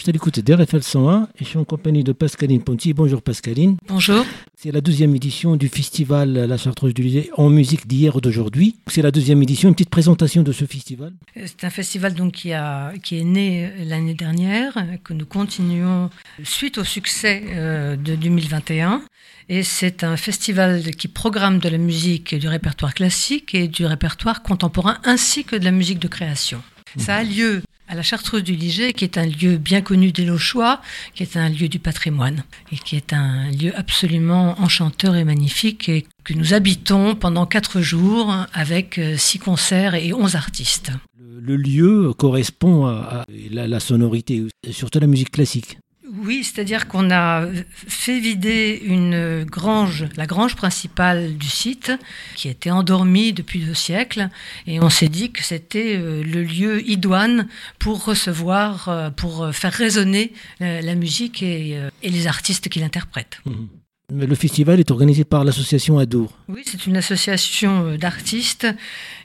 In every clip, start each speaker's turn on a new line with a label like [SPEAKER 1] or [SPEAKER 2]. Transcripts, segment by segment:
[SPEAKER 1] Je suis à l'écoute d'RFL 101 et je suis en compagnie de Pascaline Ponty. Bonjour Pascaline.
[SPEAKER 2] Bonjour.
[SPEAKER 1] C'est la deuxième édition du festival La Chartreuse du Lycée en musique d'hier et d'aujourd'hui. C'est la deuxième édition. Une petite présentation de ce festival.
[SPEAKER 2] C'est un festival donc qui, a, qui est né l'année dernière, que nous continuons suite au succès euh, de 2021. Et c'est un festival qui programme de la musique du répertoire classique et du répertoire contemporain ainsi que de la musique de création. Ça a lieu à la Chartreuse du Liget, qui est un lieu bien connu des Lochois, qui est un lieu du patrimoine et qui est un lieu absolument enchanteur et magnifique et que nous habitons pendant quatre jours avec euh, six concerts et onze artistes.
[SPEAKER 1] Le, lieu correspond à, la, la sonorité, surtout la musique classique.
[SPEAKER 2] Oui, c'est-à-dire qu'on a fait vider une grange, la grange principale du site, qui était endormie depuis deux siècles, et on s'est dit que c'était euh, le lieu idoine pour recevoir, euh, pour faire résonner la musique et, euh, les artistes qui l'interprètent. Mmh.
[SPEAKER 1] Le festival est organisé par l'association Adour.
[SPEAKER 2] Oui, c'est une association euh, d'artistes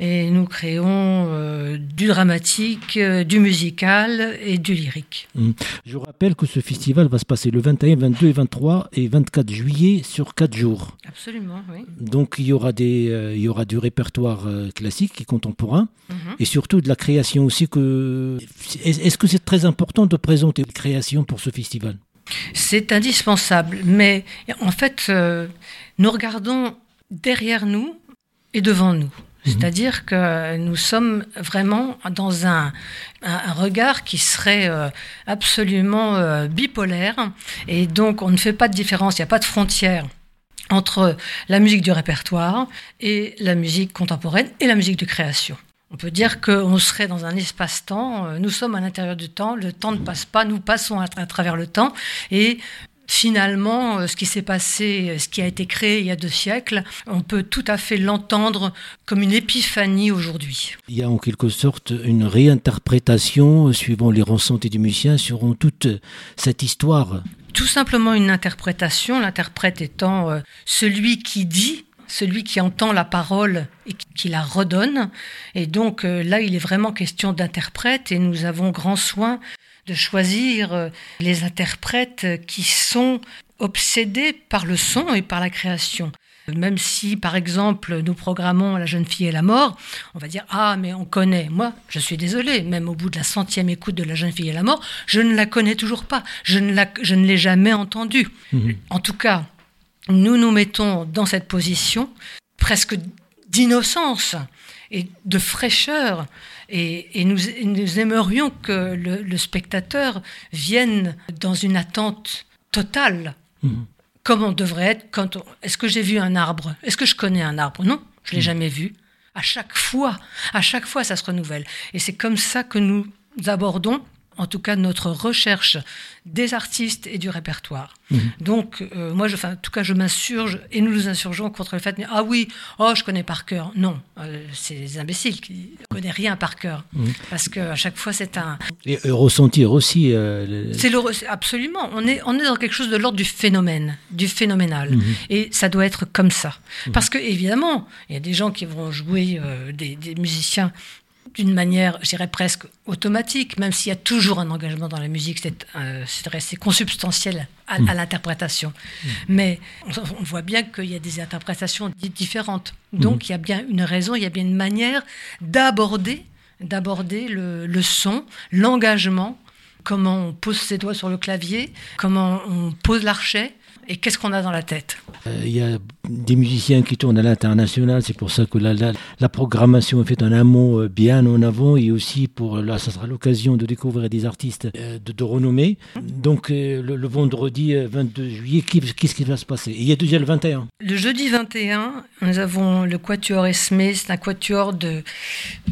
[SPEAKER 2] et nous créons euh, du dramatique, euh, du musical et du lyrique.
[SPEAKER 1] Hum. Je rappelle que ce festival va se passer le 21, 22 et 23 et 24 juillet sur 4 jours.
[SPEAKER 2] Absolument, oui.
[SPEAKER 1] Donc il y aura, des, il y aura du répertoire classique et contemporain mhm. et surtout de la création aussi. Que... Est-ce que c'est très important de présenter une création pour ce festival?
[SPEAKER 2] C'est indispensable, mais en fait, euh, nous regardons derrière nous et devant nous. Mhm. C'est-à-dire que nous sommes vraiment dans un, regard qui serait euh, absolument euh, bipolaire. Et donc, on ne fait pas de différence, il n'y a pas de frontière entre la musique du répertoire et la musique contemporaine et la musique de création. On peut dire qu'on serait dans un espace-temps, euh, nous sommes à l'intérieur du temps, le temps ne passe pas, nous passons à, travers le temps, et finalement, euh, ce qui s'est passé, ce qui a été créé il y a deux siècles, on peut tout à fait l'entendre comme une épiphanie aujourd'hui.
[SPEAKER 1] Il y a en quelque sorte une réinterprétation, euh, suivant les ressentis du musicien, sur toute cette histoire.
[SPEAKER 2] Tout simplement une interprétation, l'interprète étant celui qui dit celui qui entend la parole et qui la redonne. Et donc euh, là, il est vraiment question d'interprète et nous avons grand soin de choisir euh, les interprètes qui sont obsédés par le son et par la création. Même si, par exemple, nous programmons La jeune fille et la mort, on va dire Ah, mais on connaît. Moi, je suis désolée, même au bout de la centième écoute de La jeune fille et la mort, je ne la connais toujours pas. Je ne, je ne l'ai jamais entendue. Mhm. En tout cas, nous nous mettons dans cette position presque d'innocence et de fraîcheur. Et, nous, aimerions que le, spectateur vienne dans une attente totale, mmh. comme on devrait être quand Est-ce que j'ai vu un arbre? Est-ce que je connais un arbre? Non, je l'ai mmh. jamais vu. À chaque fois, à chaque fois, ça se renouvelle. Et c'est comme ça que nous abordons en tout cas notre recherche des artistes et du répertoire. Mhm. Donc, euh, moi, je, en tout cas, je m'insurge et nous nous insurgeons contre le fait ah oui, oh, je connais par cœur. Non, euh, c'est des imbéciles qui ne connaissent rien par cœur. Mhm. Parce qu'à chaque fois, c'est un.
[SPEAKER 1] Et ressentir aussi.
[SPEAKER 2] Euh, c'est le absolument. On est, on est dans quelque chose de l'ordre du phénomène, du phénoménal. Mhm. Et ça doit être comme ça. Parce que, évidemment, il y a des gens qui vont jouer, des, des musiciens d'une manière, je dirais presque automatique, même s'il y a toujours un engagement dans la musique, c'est euh, consubstantiel à, mm. l'interprétation. Mm. Mais on, voit bien qu'il y a des interprétations différentes. Donc mm. il y a bien une raison, il y a bien une manière d'aborder d'aborder le, le son, l'engagement, comment on pose ses doigts sur le clavier, comment on pose l'archet, et qu'est-ce qu'on a dans la tête?
[SPEAKER 1] Euh, Il y a des musiciens qui tournent à l'international, c'est pour ça que la, la, programmation est faite en amont, euh, bien en avant, et aussi pour là, ça sera l'occasion de découvrir des artistes euh, de, de, renommée. Donc le, vendredi 22 juillet, qu'est-ce qui va se passer? Il y a déjà le 21.
[SPEAKER 2] Le jeudi 21, nous avons le Quatuor Esme, c'est un quatuor de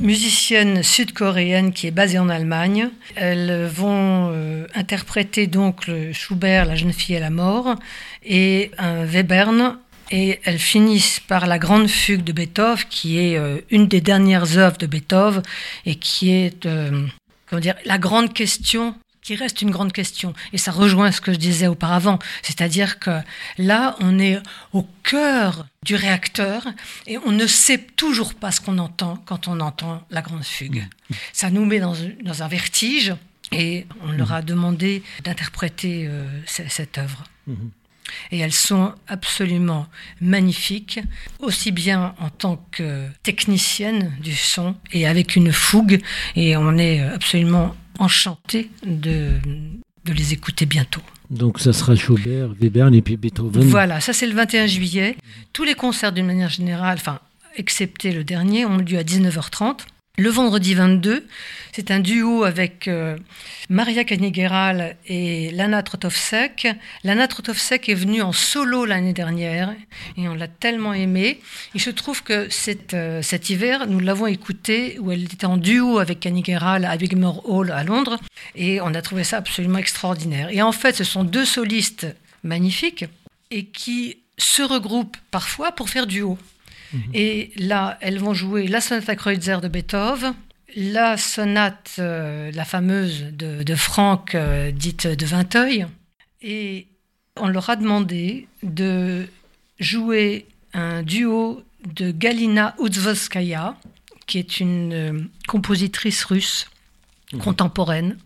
[SPEAKER 2] musiciennes sud-coréennes qui est basé en Allemagne. Elles vont interpréter donc le Schubert, La jeune fille à la mort et un Webern. Et elles finissent par la grande fugue de Beethoven, qui est euh, une des dernières œuvres de Beethoven et qui est euh, comment dire, la grande question qui reste une grande question. Et ça rejoint ce que je disais auparavant. C'est-à-dire que là, on est au cœur du réacteur et on ne sait toujours pas ce qu'on entend quand on entend la grande fugue. Ça nous met dans, un vertige et on leur a demandé d'interpréter euh, cette œuvre. Mhm. Et elles sont absolument magnifiques, aussi bien en tant que technicienne du son et avec une fougue. Et on est absolument enchanté de, de les écouter bientôt.
[SPEAKER 3] Donc ça sera Schubert, Webern et puis Beethoven.
[SPEAKER 2] Voilà, ça c'est le 21 juillet. Tous les concerts d'une manière générale, enfin, excepté le dernier, ont lieu à 19h30. Le vendredi 22, c'est un duo avec euh, Maria Kanigheral et Lana Trotovsek. Lana Trotovsek est venue en solo l'année dernière et on l'a tellement aimée. Il se trouve que euh, cet hiver, nous l'avons écoutée où elle était en duo avec Kanigheral à Wigmore Hall à Londres et on a trouvé ça absolument extraordinaire. Et en fait, ce sont deux solistes magnifiques et qui se regroupent parfois pour faire duo. Mhm. Et là, elles vont jouer la sonate à Kreutzer de Beethoven, la sonate, euh, la fameuse de, de Franck, euh, dite de Vinteuil. Et on leur a demandé de jouer un duo de Galina Udzvoskaya, qui est une euh, compositrice russe mhm. contemporaine,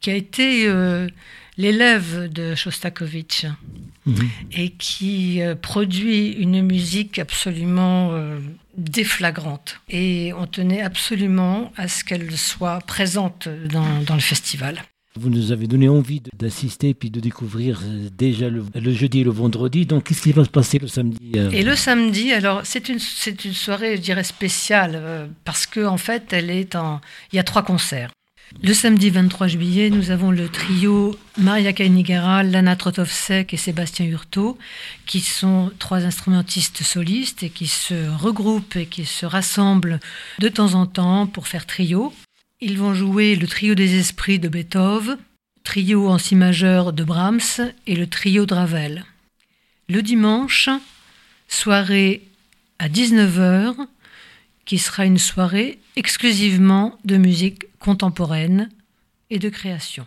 [SPEAKER 2] qui a été l'élève de Shostakovich mhm. et qui euh, produit une musique absolument euh, déflagrante. Et on tenait absolument à ce qu'elle soit présente dans, le festival.
[SPEAKER 3] Vous nous avez donné envie d'assister puis de découvrir euh, déjà le, jeudi et le vendredi. Donc, qu'est-ce qui va se passer le samedi
[SPEAKER 2] Et le samedi, alors, c'est une, une soirée, je dirais, spéciale parce qu'en en fait, elle est en, il y a trois concerts. Le samedi 23 juillet, nous avons le trio Maria Kainigera, Lana Trotovsek et Sébastien Hurtaud, qui sont trois instrumentistes solistes et qui se regroupent et qui se rassemblent de temps en temps pour faire trio. Ils vont jouer le trio des esprits de Beethoven, trio en si majeur de Brahms et le trio de Ravel. Le dimanche, soirée à 19h, qui sera une soirée exclusivement de musique contemporaine et de création.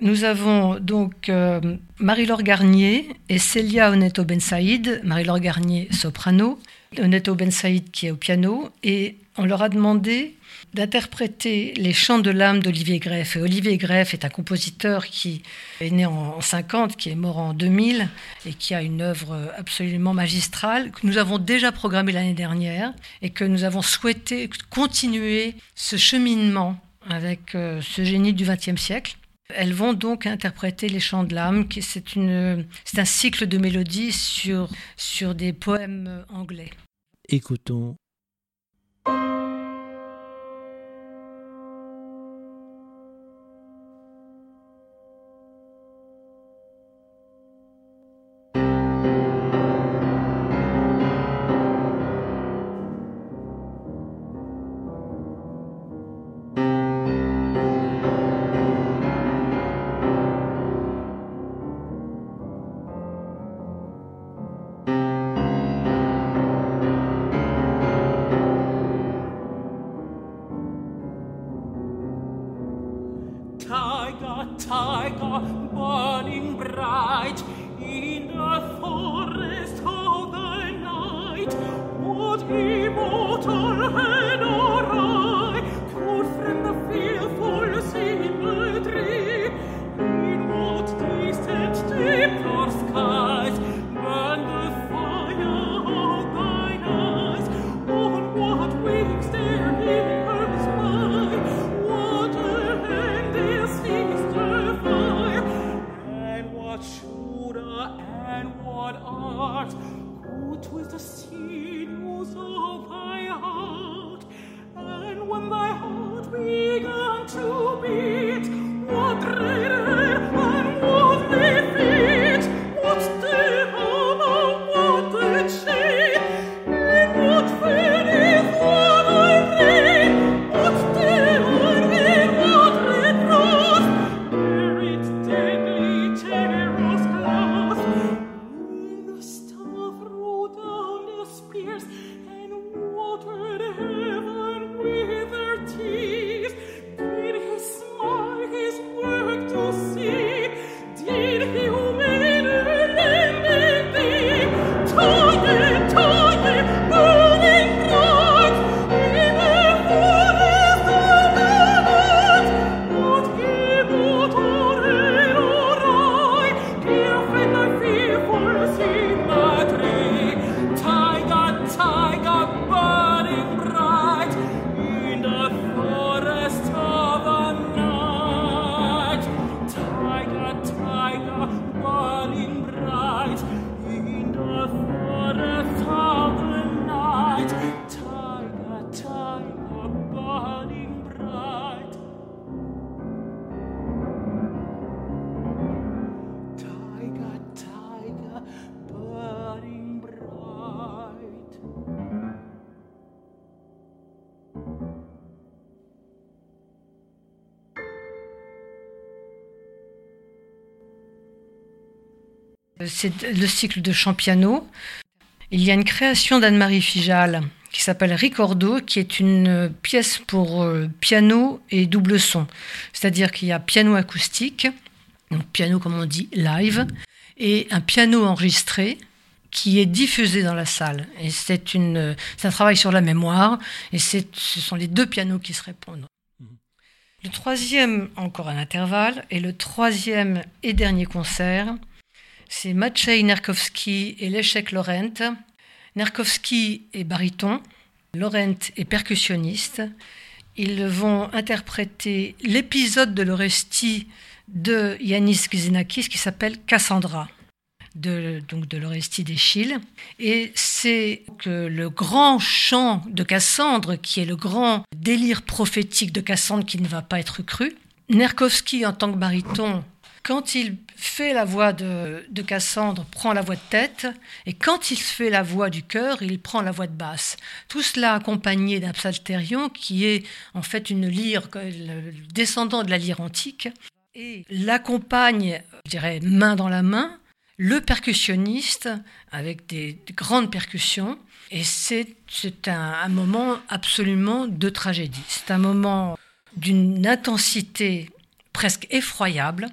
[SPEAKER 2] Nous avons donc euh, Marie-Laure Garnier et Célia Oneto Bensaïd, Marie-Laure Garnier soprano, Oneto Bensaïd qui est au piano, et on leur a demandé d'interpréter les chants de l'âme d'Olivier Greff. Et Olivier Greff est un compositeur qui est né en 50, qui est mort en 2000 et qui a une œuvre absolument magistrale que nous avons déjà programmée l'année dernière et que nous avons souhaité continuer ce cheminement avec euh, ce génie du XXe siècle. Elles vont donc interpréter les chants de l'âme, c'est un cycle de mélodies sur, sur des poèmes anglais.
[SPEAKER 3] Écoutons which was the sea.
[SPEAKER 2] C'est le cycle de Champiano. Il y a une création d'Anne-Marie Fijal qui s'appelle Ricordo, qui est une pièce pour euh, piano et double son. C'est-à-dire qu'il y a piano acoustique, donc piano comme on dit live, et un piano enregistré qui est diffusé dans la salle. Et c'est une, un travail sur la mémoire, et ce sont les deux pianos qui se répondent. Le troisième, encore un intervalle, et le troisième et dernier concert, c'est Maciej Nerkowski et l'échec Laurent. Nerkowski est baryton, Laurent est percussionniste. Ils vont interpréter l'épisode de l'Orestie de Yanis Xenakis qui s'appelle Cassandra, de, donc de l'Orestie d'Échille. Et c'est que le grand chant de Cassandre, qui est le grand délire prophétique de Cassandre qui ne va pas être cru. Nerkowski, en tant que baryton, quand il fait la voix de, Cassandre, prend la voix de tête, et quand il fait la voix du cœur, il prend la voix de basse. Tout cela accompagné d'un psalterion qui est en fait une lyre, le descendant de la lyre antique, et l'accompagne, je dirais, main dans la main, le percussionniste avec des, grandes percussions. Et c'est un moment absolument de tragédie. C'est un moment d'une intensité presque effroyable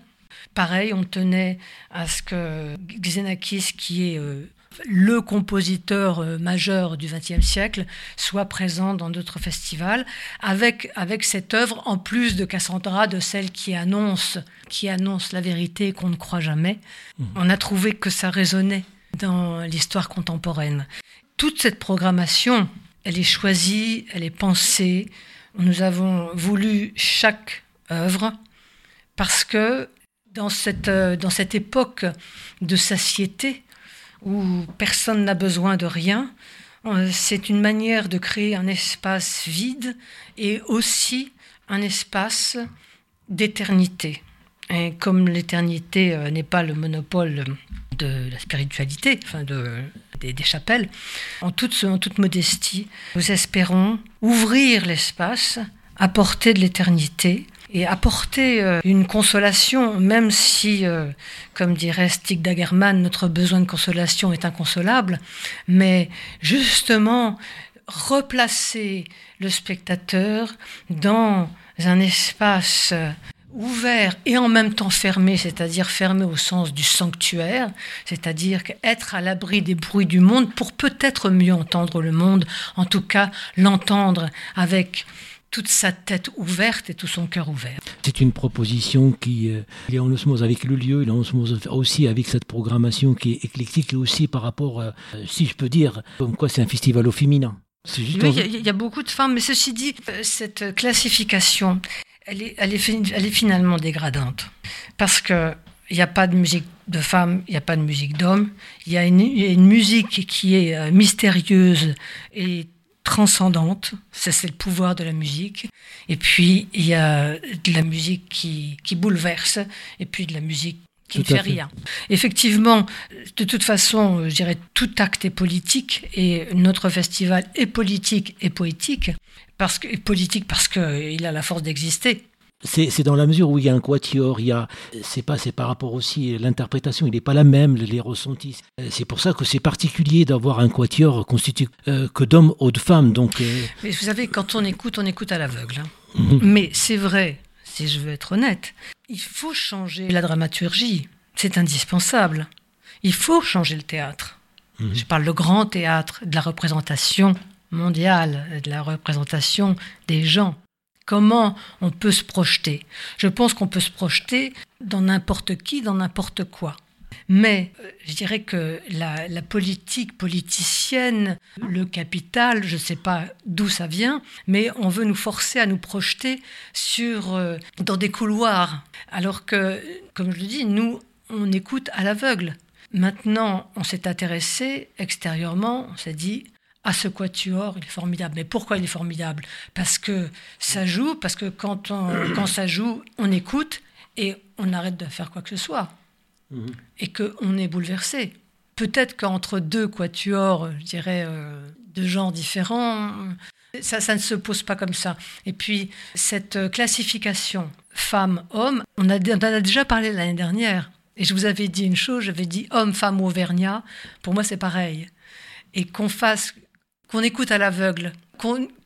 [SPEAKER 2] Pareil, on tenait à ce que Xenakis, qui est euh, le compositeur euh, majeur du XXe siècle, soit présent dans d'autres festivals, avec, avec cette œuvre, en plus de Cassandra, de celle qui annonce, qui annonce la vérité qu'on ne croit jamais. Mmh. On a trouvé que ça résonnait dans l'histoire contemporaine. Toute cette programmation, elle est choisie, elle est pensée. Nous avons voulu chaque œuvre parce que dans cette, euh, dans cette époque de satiété où personne n'a besoin de rien, euh, c'est une manière de créer un espace vide et aussi un espace d'éternité. Et comme l'éternité euh, n'est pas le monopole de la spiritualité, enfin de, des, chapelles, en toute, en toute modestie, nous espérons ouvrir l'espace, apporter de l'éternité et apporter euh, une consolation, même si, euh, comme dirait Stig Dagerman, notre besoin de consolation est inconsolable, mais justement replacer le spectateur dans un espace euh, ouvert et en même temps fermé, c'est-à-dire fermé au sens du sanctuaire, c'est-à-dire être à l'abri des bruits du monde pour peut-être mieux entendre le monde, en tout cas l'entendre avec toute sa tête ouverte et tout son cœur ouvert.
[SPEAKER 1] C'est une proposition qui euh, est en osmose avec le lieu, il est en osmose aussi avec cette programmation qui est éclectique et aussi par rapport, euh, si je peux dire, comme quoi c'est un festival au féminin.
[SPEAKER 2] oui, il y, a beaucoup de femmes, mais ceci dit, euh, cette classification, elle est, elle est, elle est finalement dégradante. Parce que il n'y a pas de musique de femmes, il n'y a pas de musique d'hommes. Il y a une, une, musique qui est mystérieuse et transcendante, c'est le pouvoir de la musique. Et puis il y a de la musique qui, qui bouleverse, et puis de la musique qui ne fait, rien. Effectivement, de toute façon, je dirais tout acte est politique, et notre festival est politique et poétique, parce que, politique parce qu'il a la force d'exister
[SPEAKER 1] c'est dans la mesure où il y a un quatuor, il y a, c'est pas, c'est par rapport aussi l'interprétation, il n'est pas la même, les ressentis. C'est pour ça que c'est particulier d'avoir un quatuor constitué euh, que d'hommes ou de femmes. Donc,
[SPEAKER 2] euh, Mais vous savez, quand on écoute, on écoute à l'aveugle. Hein. Mhm. Mais c'est vrai, si je veux être honnête, il faut changer la dramaturgie. C'est indispensable. Il faut changer le théâtre. Mhm. Je parle de grand théâtre, de la représentation mondiale, de la représentation des gens. Comment on peut se projeter Je pense qu'on peut se projeter dans n'importe qui, dans n'importe quoi. Mais euh, je dirais que la, politique politicienne, le capital, je ne sais pas d'où ça vient, mais on veut nous forcer à nous projeter sur, euh, dans des couloirs. Alors que, comme je le dis, nous, on écoute à l'aveugle. Maintenant, on s'est intéressé extérieurement, on s'est dit, ah, ce quatuor, il est formidable. Mais pourquoi il est formidable? Parce que ça joue, parce que quand, on, quand ça joue, on écoute et on arrête de faire quoi que ce soit. Mhm. Et qu'on est bouleversé. Peut-être qu'entre deux quatuors, je dirais, euh, de genres différents, ça, ça ne se pose pas comme ça. Et puis, cette classification femme-homme, on, on en a déjà parlé l'année dernière. Et je vous avais dit une chose, j'avais dit homme, femme, auvergnat. Pour moi, c'est pareil. Et qu'on fasse qu'on écoute à l'aveugle,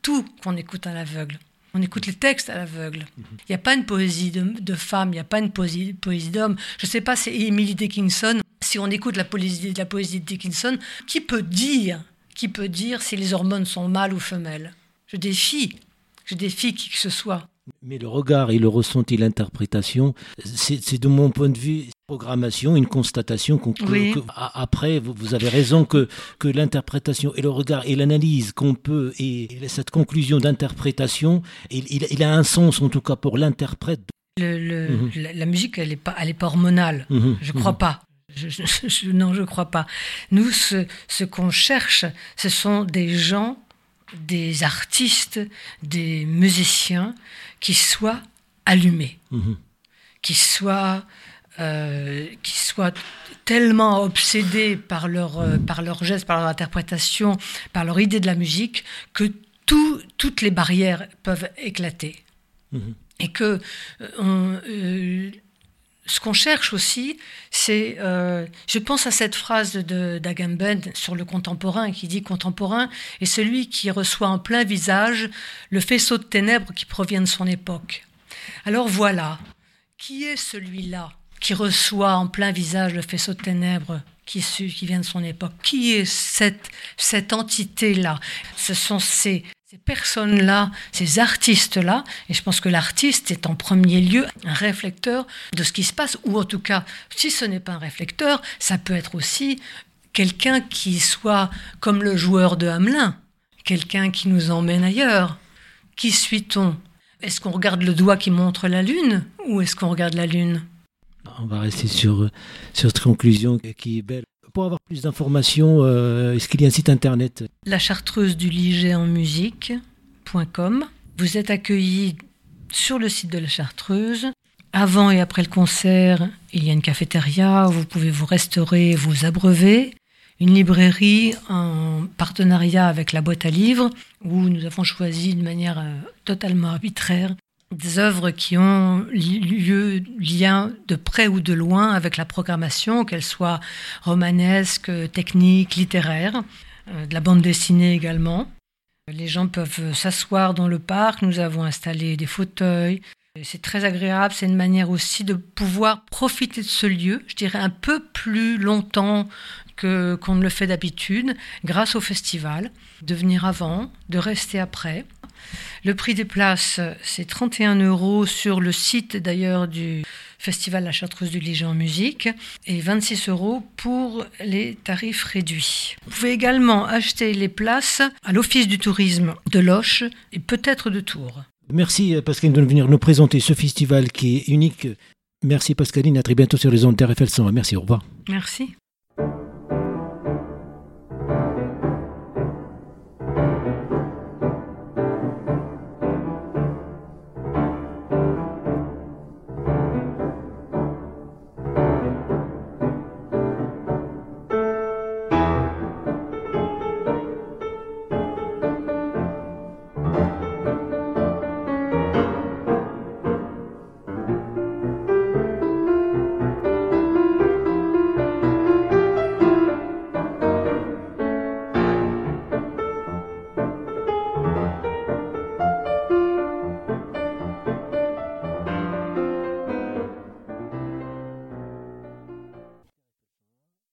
[SPEAKER 2] tout qu'on écoute à l'aveugle. On écoute les textes à l'aveugle. Il n'y a pas une poésie de, femme, il n'y a pas une poésie, poésie d'homme. Je ne sais pas, c'est Emily Dickinson. Si on écoute la poésie, la poésie de Dickinson, qui peut dire, qui peut dire si les hormones sont mâles ou femelles? Je défie, je défie qui que ce soit.
[SPEAKER 1] Mais le regard et le ressenti, l'interprétation, c'est de mon point de vue programmation, une constatation. après, vous, avez raison que, que l'interprétation et le regard et l'analyse qu'on peut, et, cette conclusion d'interprétation, il, a un sens en tout cas pour l'interprète.
[SPEAKER 2] Mhm. la, musique, elle n'est pas, elle est pas hormonale. Mhm. Je ne crois mhm. pas. non, je ne crois pas. Nous, ce, ce qu'on cherche, ce sont des gens, des artistes, des musiciens qui soient allumés, qui soient euh, qui soient tellement obsédés par leur, euh, par leur geste, par leur interprétation, par leur idée de la musique, que toutes les barrières peuvent éclater. Mhm. Et que euh, ce qu'on cherche aussi, c'est, je pense à cette phrase de d'Agamben sur le contemporain qui dit contemporain est celui qui reçoit en plein visage le faisceau de ténèbres qui provient de son époque. Alors voilà, qui est celui-là? Qui reçoit en plein visage le faisceau de ténèbres qui, qui vient de son époque. Qui est cette, cette entité-là? Ce sont ces, ces personnes-là, ces artistes-là, et je pense que l'artiste est en premier lieu un réflecteur de ce qui se passe, ou en tout cas, si ce n'est pas un réflecteur, ça peut être aussi quelqu'un qui soit comme le joueur de Hamelin, quelqu'un qui nous emmène ailleurs. Qui suit-on? Est-ce qu'on regarde le doigt qui montre la lune, ou est-ce qu'on regarde la lune?
[SPEAKER 1] On va rester sur, sur cette conclusion qui est belle. Pour avoir plus d'informations, euh, est-ce qu'il y a un site internet?
[SPEAKER 2] La chartreuse du Liget en musique.com. Vous êtes accueillis sur le site de la chartreuse. Avant et après le concert, il y a une cafétéria où vous pouvez vous restaurer, vous abreuver. Une librairie en partenariat avec la boîte à livres où nous avons choisi de manière euh, totalement arbitraire des œuvres qui ont lieu, lien de près ou de loin avec la programmation, qu'elles soient romanesques, techniques, littéraires, euh, de la bande dessinée également. Les gens peuvent s'asseoir dans le parc, nous avons installé des fauteuils. C'est très agréable, c'est une manière aussi de pouvoir profiter de ce lieu, je dirais un peu plus longtemps que qu'on ne le fait d'habitude, grâce au festival, de venir avant, de rester après. Le prix des places, c'est 31 euros sur le site d'ailleurs du Festival La Chartreuse du Liger en musique et 26 euros pour les tarifs réduits. Vous pouvez également acheter les places à l'Office du tourisme de Loche et peut-être de Tours.
[SPEAKER 1] Merci Pascaline de venir nous présenter ce festival qui est unique. Merci Pascaline, à très bientôt sur les ondes d'RFL 100. Merci, au revoir.
[SPEAKER 2] Merci.